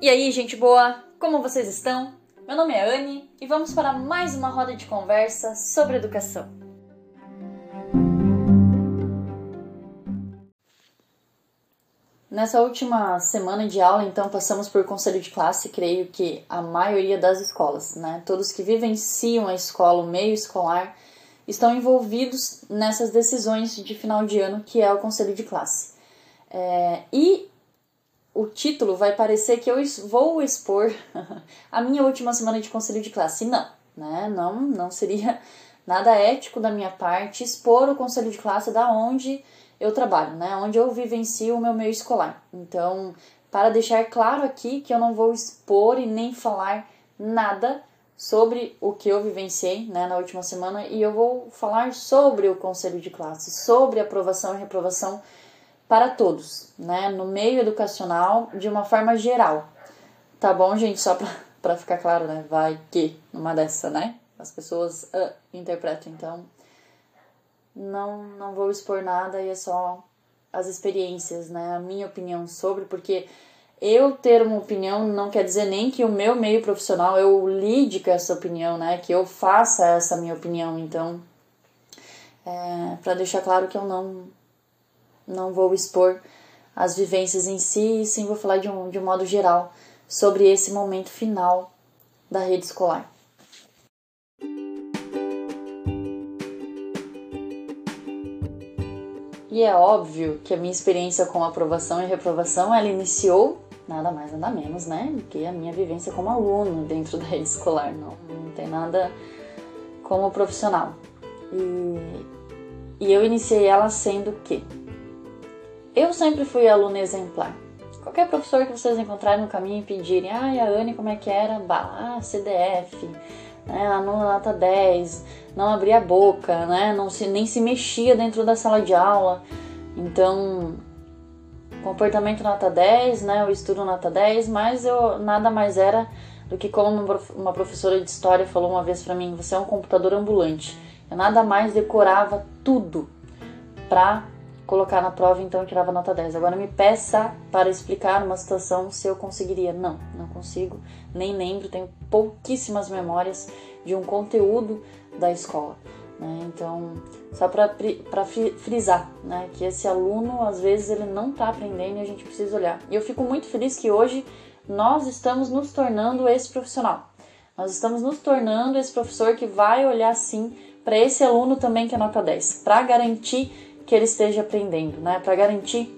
E aí, gente boa, como vocês estão? Meu nome é Anne e vamos para mais uma roda de conversa sobre educação. Nessa última semana de aula, então, passamos por conselho de classe, creio que a maioria das escolas, né? Todos que vivenciam a escola, o meio escolar, estão envolvidos nessas decisões de final de ano, que é o conselho de classe. É, e o título vai parecer que eu vou expor a minha última semana de conselho de classe. Não, né? Não, não seria nada ético da minha parte expor o conselho de classe da onde eu trabalho, né? Onde eu vivencio o meu meio escolar. Então, para deixar claro aqui que eu não vou expor e nem falar nada sobre o que eu vivenciei né, na última semana e eu vou falar sobre o conselho de classe, sobre aprovação e reprovação para todos, né, no meio educacional de uma forma geral. Tá bom, gente? Só para ficar claro, né? Vai que numa dessa, né? As pessoas uh, interpretam, então não, não vou expor nada e é só as experiências, né? A minha opinião sobre, porque eu ter uma opinião não quer dizer nem que o meu meio profissional eu lide com essa opinião, né? Que eu faça essa minha opinião. Então, é, para deixar claro que eu não não vou expor as vivências em si, e sim vou falar de um, de um modo geral sobre esse momento final da rede escolar. E é óbvio que a minha experiência com aprovação e reprovação, ela iniciou nada mais nada menos, né, do que a minha vivência como aluno dentro da rede escolar. Não, não tem nada como profissional. E, e eu iniciei ela sendo que eu sempre fui aluna exemplar. Qualquer professor que vocês encontrarem no caminho e pedirem, ai, a Anne como é que era? Bah, ah, CDF, né, aluna nota 10, não abria a boca, né, não se, nem se mexia dentro da sala de aula. Então, comportamento nota 10, né, o estudo nota 10, mas eu nada mais era do que como uma professora de história falou uma vez para mim, você é um computador ambulante. Eu nada mais decorava tudo para colocar na prova, então eu tirava nota 10. Agora me peça para explicar uma situação se eu conseguiria. Não, não consigo, nem lembro, tenho pouquíssimas memórias de um conteúdo da escola. Né? Então, só para frisar né? que esse aluno, às vezes, ele não está aprendendo e a gente precisa olhar. E eu fico muito feliz que hoje nós estamos nos tornando esse profissional. Nós estamos nos tornando esse professor que vai olhar sim para esse aluno também que é nota 10, para garantir que ele esteja aprendendo, né? Para garantir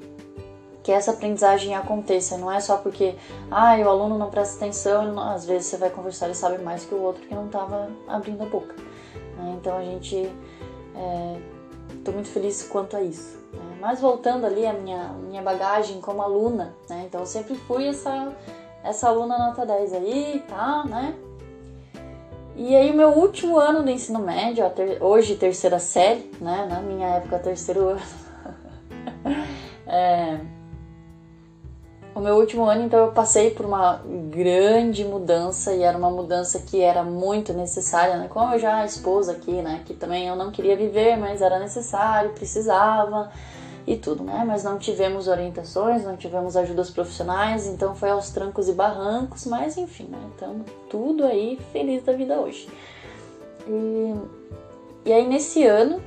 que essa aprendizagem aconteça, não é só porque ah, o aluno não presta atenção, às vezes você vai conversar e sabe mais que o outro que não estava abrindo a boca. Né? Então a gente estou é, muito feliz quanto a isso. Né? Mas voltando ali a minha, minha bagagem como aluna, né? Então eu sempre fui essa, essa aluna nota 10 aí, tá, né? E aí, o meu último ano do ensino médio, ter, hoje terceira série, né? Na minha época, terceiro ano. é, o meu último ano, então, eu passei por uma grande mudança e era uma mudança que era muito necessária, né? Como eu já expus aqui, né? Que também eu não queria viver, mas era necessário, precisava e tudo, né? Mas não tivemos orientações, não tivemos ajudas profissionais, então foi aos trancos e barrancos, mas enfim, né? Então, tudo aí feliz da vida hoje. E, e aí nesse ano,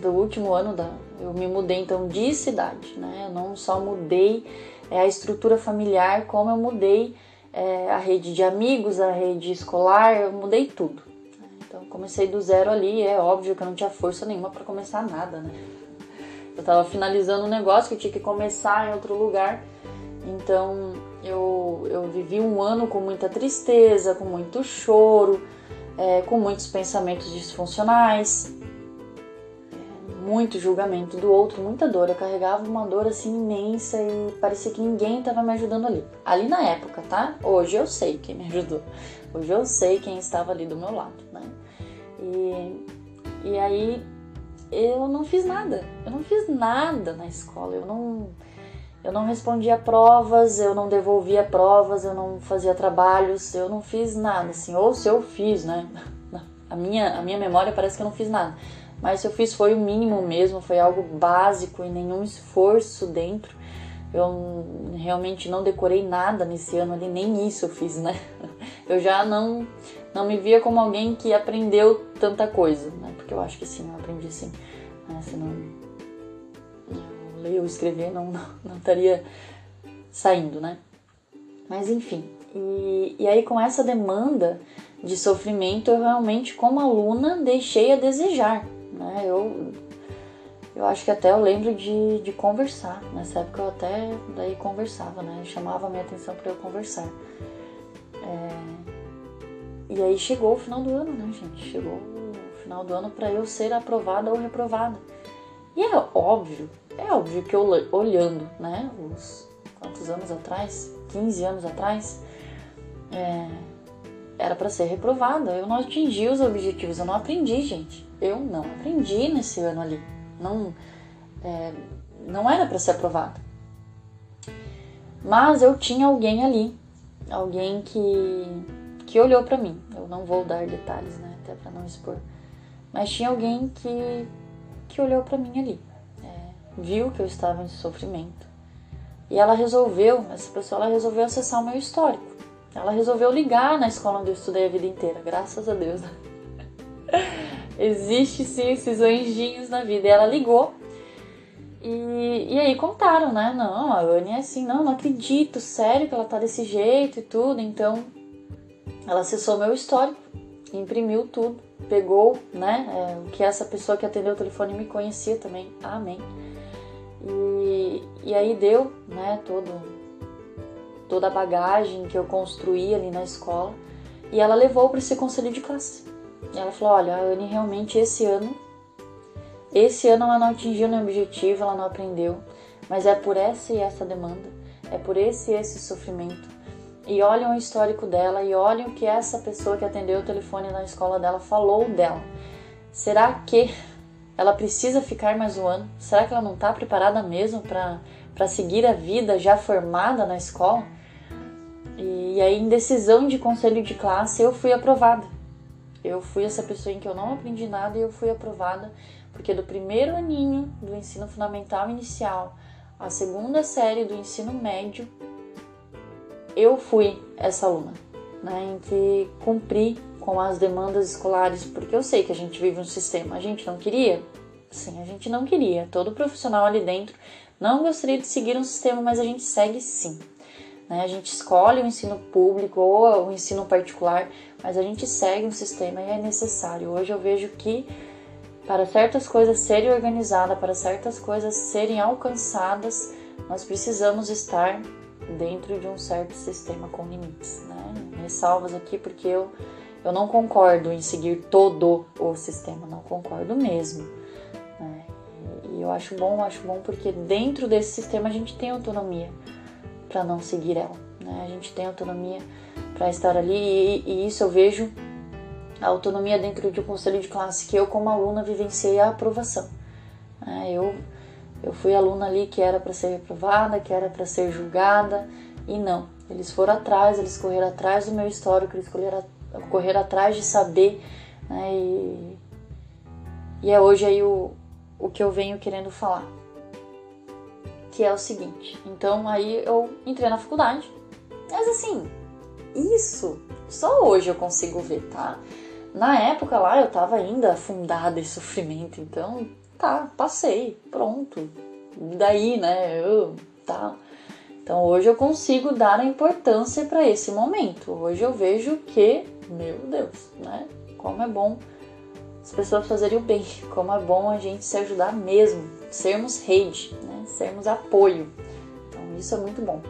do último ano da, eu me mudei então de cidade, né? Eu não só mudei é, a estrutura familiar, como eu mudei é, a rede de amigos, a rede escolar, eu mudei tudo. Então comecei do zero ali, é óbvio que eu não tinha força nenhuma para começar nada, né? Eu tava finalizando um negócio que eu tinha que começar em outro lugar. Então eu, eu vivi um ano com muita tristeza, com muito choro, é, com muitos pensamentos disfuncionais, muito julgamento do outro, muita dor. Eu carregava uma dor assim imensa e parecia que ninguém estava me ajudando ali. Ali na época, tá? Hoje eu sei quem me ajudou. Hoje eu sei quem estava ali do meu lado, né? E, e aí eu não fiz nada. Eu não fiz nada na escola. Eu não, eu não respondia provas, eu não devolvia provas, eu não fazia trabalhos, eu não fiz nada, assim. Ou se eu fiz, né? A minha, a minha memória parece que eu não fiz nada. Mas se eu fiz foi o mínimo mesmo, foi algo básico e nenhum esforço dentro eu realmente não decorei nada nesse ano ali, nem isso eu fiz, né? Eu já não, não me via como alguém que aprendeu tanta coisa, né? Porque eu acho que sim, eu aprendi sim. Né? Se não ler ou escrever, não, não, não estaria saindo, né? Mas enfim, e, e aí com essa demanda de sofrimento, eu realmente, como aluna, deixei a desejar, né? Eu eu acho que até eu lembro de, de conversar. Nessa época eu até daí conversava, né? Chamava a minha atenção para eu conversar. É... E aí chegou o final do ano, né, gente? Chegou o final do ano para eu ser aprovada ou reprovada. E é óbvio, é óbvio que eu olhando, né? Os quantos anos atrás? 15 anos atrás, é... era para ser reprovada. Eu não atingi os objetivos, eu não aprendi, gente. Eu não aprendi nesse ano ali não, é, não era para ser aprovado. Mas eu tinha alguém ali, alguém que, que olhou para mim. Eu não vou dar detalhes, né, até para não expor. Mas tinha alguém que, que olhou para mim ali, é, viu que eu estava em sofrimento. E ela resolveu, essa pessoa ela resolveu acessar o meu histórico. Ela resolveu ligar na escola onde eu estudei a vida inteira, graças a Deus. Existe sim esses anjinhos na vida. E ela ligou. E, e aí contaram, né? Não, a Anne é assim, não, não acredito, sério que ela tá desse jeito e tudo. Então ela acessou meu histórico, imprimiu tudo, pegou, né? É, o que essa pessoa que atendeu o telefone me conhecia também. Amém. E, e aí deu, né, todo, toda a bagagem que eu construí ali na escola. E ela levou para esse conselho de classe. Ela falou: Olha, a Anne realmente esse ano, esse ano ela não atingiu nenhum objetivo, ela não aprendeu, mas é por essa e essa demanda, é por esse e esse sofrimento. E olhem o histórico dela e olhem o que essa pessoa que atendeu o telefone na escola dela falou dela. Será que ela precisa ficar mais um ano? Será que ela não está preparada mesmo para seguir a vida já formada na escola? E aí, em decisão de conselho de classe, eu fui aprovada. Eu fui essa pessoa em que eu não aprendi nada e eu fui aprovada porque do primeiro aninho do ensino fundamental inicial à segunda série do ensino médio eu fui essa aluna, né, em que cumpri com as demandas escolares, porque eu sei que a gente vive um sistema, a gente não queria? Sim, a gente não queria. Todo profissional ali dentro não gostaria de seguir um sistema, mas a gente segue sim. Né? A gente escolhe o ensino público ou o ensino particular, mas a gente segue um sistema e é necessário. Hoje eu vejo que para certas coisas serem organizadas, para certas coisas serem alcançadas, nós precisamos estar dentro de um certo sistema com limites. Né? Ressalvas aqui porque eu, eu não concordo em seguir todo o sistema, não concordo mesmo. Né? E eu acho bom, acho bom porque dentro desse sistema a gente tem autonomia para não seguir ela. Né? A gente tem autonomia para estar ali e, e, isso eu vejo a autonomia dentro de um conselho de classe que eu como aluna vivenciei a aprovação. Né? Eu eu fui aluna ali que era para ser reprovada, que era para ser julgada e não. Eles foram atrás, eles correram atrás do meu histórico, eles correram, correram atrás de saber, né? E, e é hoje aí o, o que eu venho querendo falar que é o seguinte. Então aí eu entrei na faculdade. Mas assim, isso só hoje eu consigo ver, tá? Na época lá eu tava ainda afundada em sofrimento, então tá, passei, pronto. Daí, né, eu, tá. Então hoje eu consigo dar a importância para esse momento. Hoje eu vejo que, meu Deus, né, como é bom as pessoas fazerem o bem, como é bom a gente se ajudar mesmo, sermos rede, né? sermos apoio. Então isso é muito bom.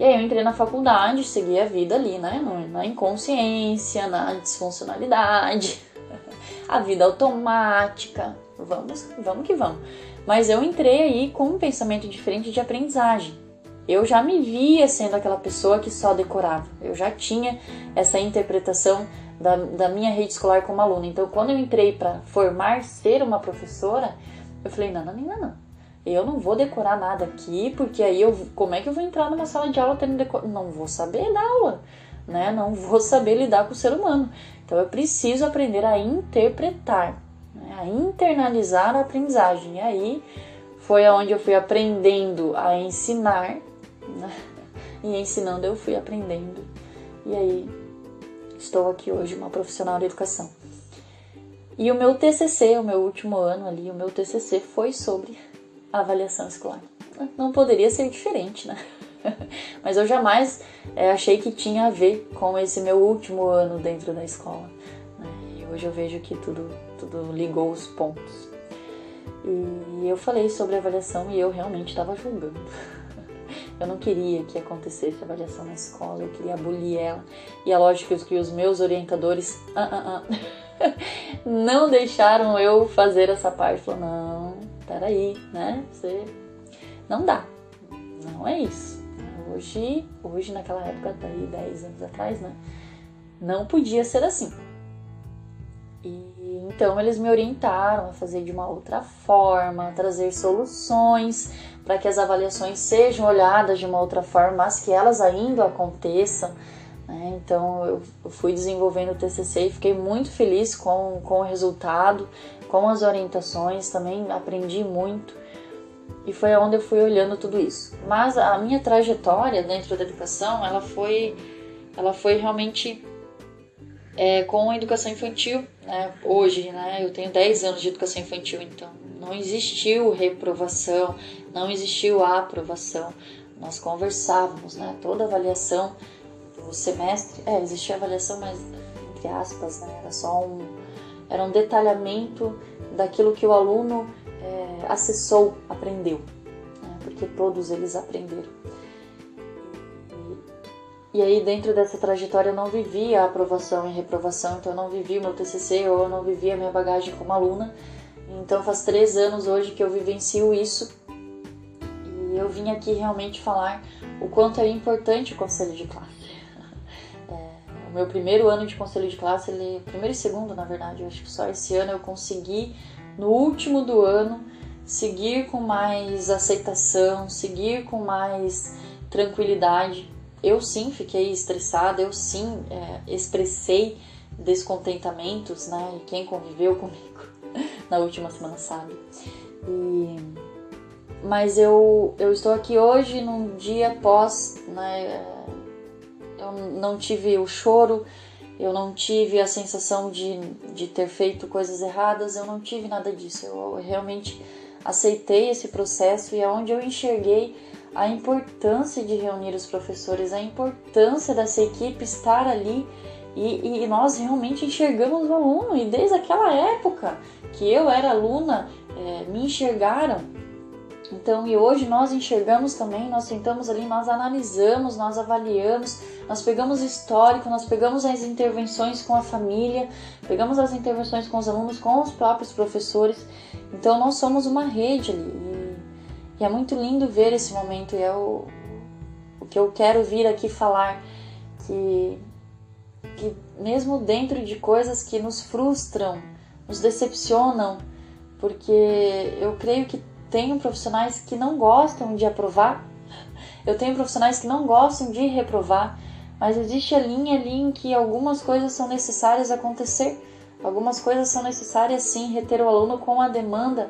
E aí eu entrei na faculdade, segui a vida ali, né? Na inconsciência, na disfuncionalidade, a vida automática. Vamos, vamos que vamos. Mas eu entrei aí com um pensamento diferente de aprendizagem. Eu já me via sendo aquela pessoa que só decorava. Eu já tinha essa interpretação da, da minha rede escolar como aluna. Então, quando eu entrei para formar ser uma professora, eu falei: não, não, não, não. Eu não vou decorar nada aqui, porque aí eu, como é que eu vou entrar numa sala de aula tendo decor... Não vou saber dar aula, né? Não vou saber lidar com o ser humano. Então, eu preciso aprender a interpretar, né? a internalizar a aprendizagem. E aí foi aonde eu fui aprendendo a ensinar, né? e ensinando eu fui aprendendo. E aí estou aqui hoje, uma profissional da educação. E o meu TCC, o meu último ano ali, o meu TCC foi sobre avaliação escolar. Não poderia ser diferente, né? Mas eu jamais é, achei que tinha a ver com esse meu último ano dentro da escola. Né? E hoje eu vejo que tudo, ligou os pontos. E eu falei sobre avaliação e eu realmente estava julgando. Eu não queria que acontecesse avaliação na escola, eu queria abolir ela. E é lógico que os meus orientadores uh, uh, uh, não deixaram eu fazer essa parte. Falou, não, peraí, né? Você não dá. Não é isso. Hoje, hoje naquela época, daí 10 anos atrás, né? Não podia ser assim. E então eles me orientaram a fazer de uma outra forma, a trazer soluções para que as avaliações sejam olhadas de uma outra forma, mas que elas ainda aconteçam. Né? Então eu fui desenvolvendo o TCC e fiquei muito feliz com, com o resultado, com as orientações, também aprendi muito e foi onde eu fui olhando tudo isso. Mas a minha trajetória dentro da educação, ela foi, ela foi realmente é, com a educação infantil, né? Hoje, né? Eu tenho 10 anos de educação infantil, então não existiu reprovação, não existiu aprovação. Nós conversávamos, né? Toda avaliação do semestre, é, existia avaliação, mas entre aspas, né? Era só um, era um detalhamento daquilo que o aluno é, acessou, aprendeu, né? porque todos eles aprenderam. E, aí, dentro dessa trajetória, eu não vivi a aprovação e reprovação, então eu não vivi o meu TCC ou eu não vivi a minha bagagem como aluna. Então, faz três anos hoje que eu vivencio isso e eu vim aqui realmente falar o quanto é importante o conselho de classe. É, o meu primeiro ano de conselho de classe, ele, primeiro e segundo, na verdade, eu acho que só esse ano eu consegui no último do ano, seguir com mais aceitação, seguir com mais tranquilidade. Eu sim fiquei estressada, eu sim é, expressei descontentamentos, né? E quem conviveu comigo na última semana sabe. E... Mas eu, eu estou aqui hoje num dia pós, né? Eu não tive o choro, eu não tive a sensação de, de ter feito coisas erradas, eu não tive nada disso. Eu realmente aceitei esse processo e é onde eu enxerguei a importância de reunir os professores, a importância dessa equipe estar ali e, e, nós realmente enxergamos o aluno e desde aquela época que eu era aluna é, me enxergaram então, e hoje nós enxergamos também, nós sentamos ali, nós analisamos, nós avaliamos, nós pegamos histórico, nós pegamos as intervenções com a família, pegamos as intervenções com os alunos, com os próprios professores. Então, nós somos uma rede ali. E, é muito lindo ver esse momento, e é o, o que eu quero vir aqui falar, que, que mesmo dentro de coisas que nos frustram, nos decepcionam, porque eu creio que tenho profissionais que não gostam de aprovar, eu tenho profissionais que não gostam de reprovar, mas existe a linha ali em que algumas coisas são necessárias acontecer, algumas coisas são necessárias sim reter o aluno com a demanda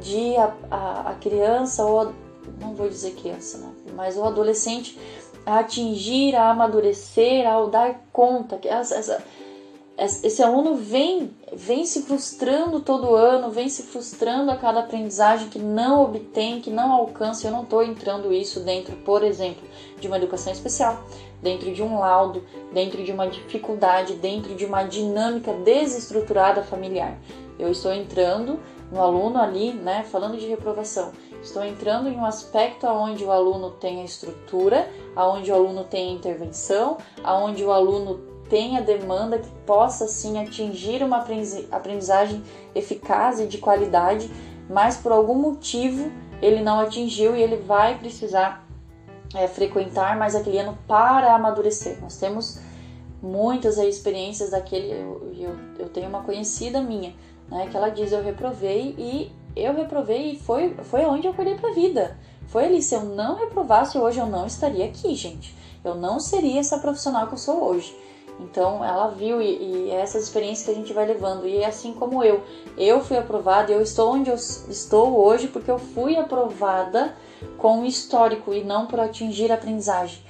de a, a, a criança ou não vou dizer criança, né? mas o adolescente a atingir, a amadurecer, ao dar conta. Essa, essa, esse aluno vem, vem se frustrando todo ano, vem se frustrando a cada aprendizagem que não obtém, que não alcança. Eu não estou entrando isso dentro, por exemplo, de uma educação especial, dentro de um laudo, dentro de uma dificuldade, dentro de uma dinâmica desestruturada familiar. Eu estou entrando no aluno ali, né, falando de reprovação. Estou entrando em um aspecto onde o aluno tem a estrutura, aonde o aluno tem a intervenção, aonde o aluno tenha demanda que possa sim atingir uma aprendizagem eficaz e de qualidade, mas por algum motivo ele não atingiu e ele vai precisar é, frequentar mais aquele ano para amadurecer. Nós temos muitas experiências daquele. Eu, eu, eu, tenho uma conhecida minha, né, que ela diz: Eu reprovei e eu reprovei e foi, foi onde eu acordei para a vida. Foi ali. Se eu não reprovasse hoje, eu não estaria aqui, gente. Eu não seria essa profissional que eu sou hoje. Então ela viu e, e é essas experiências que a gente vai levando. E assim como eu, eu fui aprovada, eu estou onde eu estou hoje porque eu fui aprovada com o histórico e não por atingir a aprendizagem,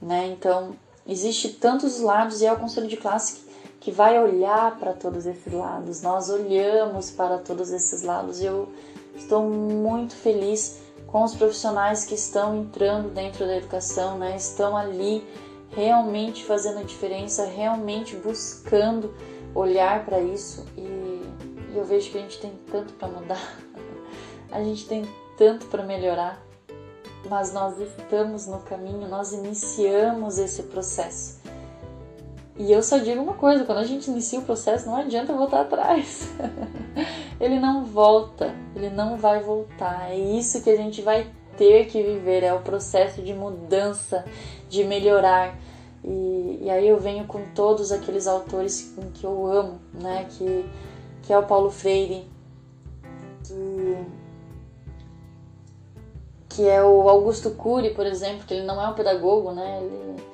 né? Então existe tantos lados e é o conselho de classe que, que vai olhar para todos esses lados. Nós olhamos para todos esses lados. Eu estou muito feliz com os profissionais que estão entrando dentro da educação, né? Estão ali realmente fazendo a diferença, realmente buscando olhar para isso e, e, eu vejo que a gente tem tanto para mudar, a gente tem tanto para melhorar, mas nós estamos no caminho, nós iniciamos esse processo. E eu só digo uma coisa: quando a gente inicia o processo, não adianta voltar atrás. ele não volta, ele não vai voltar. É isso que a gente vai ter que viver, é o processo de mudança, de melhorar. E, e aí eu venho com todos aqueles autores que eu amo, né? Que, que é o Paulo Freire, que, que é o Augusto Cury, por exemplo, que ele não é um pedagogo, né? Ele,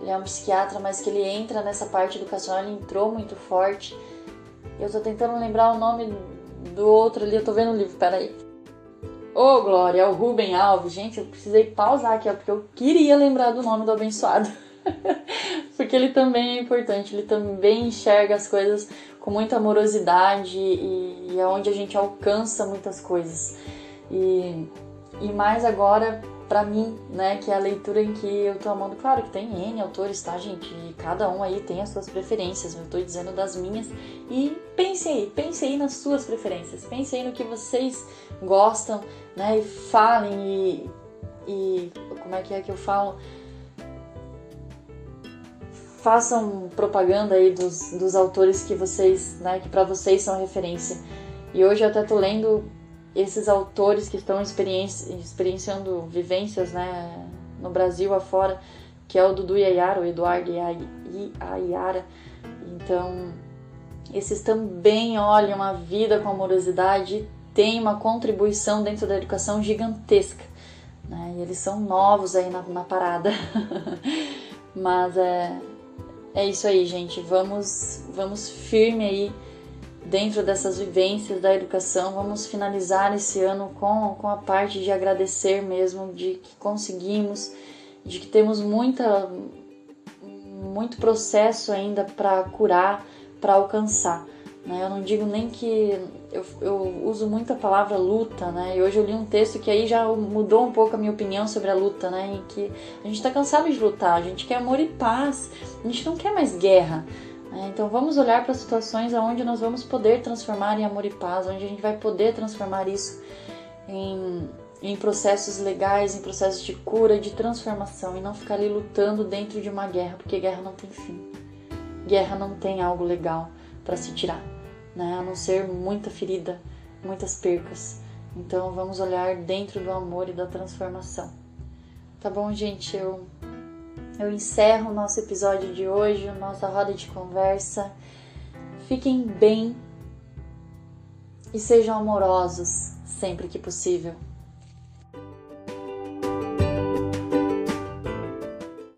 ele é um psiquiatra, mas que ele entra nessa parte educacional, ele entrou muito forte. Eu tô tentando lembrar o nome do outro ali, eu tô vendo o livro, peraí. Ô, oh, Glória, o Ruben Alves. Gente, eu precisei pausar aqui, ó, porque eu queria lembrar do nome do abençoado. porque ele também é importante, ele também enxerga as coisas com muita amorosidade e, e é onde a gente alcança muitas coisas. E, e mais agora para mim, né, que é a leitura em que eu tô amando. Claro que tem N autores, tá, gente? E cada um aí tem as suas preferências, eu tô dizendo das minhas. E pense aí, pense aí nas suas preferências, pense aí no que vocês gostam, né, e falem e, e como é que é que eu falo? Façam propaganda aí dos, dos autores que vocês, né, que para vocês são referência. E hoje eu até tô lendo esses autores que estão experienci experienciando vivências né, no Brasil afora, que é o Dudu Yayara, o Eduardo Yayara. Então, esses também olham a vida com amorosidade e têm uma contribuição dentro da educação gigantesca. Né? E eles são novos aí na, na parada. Mas é, é isso aí, gente. Vamos, vamos firme aí dentro dessas vivências da educação, vamos finalizar esse ano com, com a parte de agradecer mesmo, de que conseguimos, de que temos muita, muito processo ainda para curar, para alcançar. Né? Eu não digo nem que eu, eu uso muito a palavra luta, né? E hoje eu li um texto que aí já mudou um pouco a minha opinião sobre a luta, né? Em que a gente está cansado de lutar, a gente quer amor e paz, a gente não quer mais guerra. É, então vamos olhar para situações onde nós vamos poder transformar em amor e paz, onde a gente vai poder transformar isso em, em processos legais, em processos de cura, de transformação e não ficar ali lutando dentro de uma guerra, porque guerra não tem fim. Guerra não tem algo legal para se tirar, né? A não ser muita ferida, muitas percas. Então vamos olhar dentro do amor e da transformação. Tá bom, gente? Eu eu encerro o nosso episódio de hoje, nossa roda de conversa. Fiquem bem e sejam amorosos sempre que possível.